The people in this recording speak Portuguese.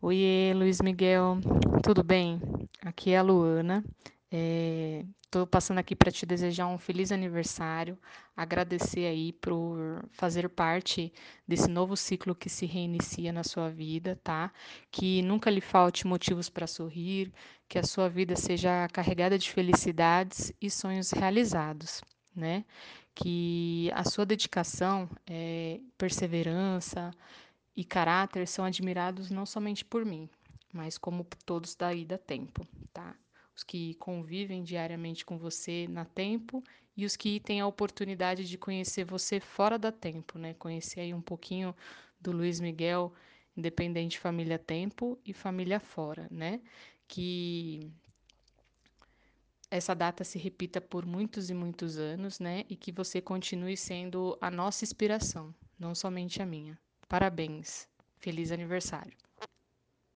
Oiê, Luiz Miguel, tudo bem? Aqui é a Luana. Estou passando aqui para te desejar um feliz aniversário, agradecer aí por fazer parte desse novo ciclo que se reinicia na sua vida, tá? Que nunca lhe falte motivos para sorrir, que a sua vida seja carregada de felicidades e sonhos realizados, né? Que a sua dedicação, eh, perseverança e caráter são admirados não somente por mim, mas como todos da Ida Tempo, tá? Os que convivem diariamente com você na Tempo e os que têm a oportunidade de conhecer você fora da Tempo, né? Conhecer aí um pouquinho do Luiz Miguel, independente família Tempo e família fora, né? Que essa data se repita por muitos e muitos anos, né? E que você continue sendo a nossa inspiração, não somente a minha. Parabéns. Feliz aniversário.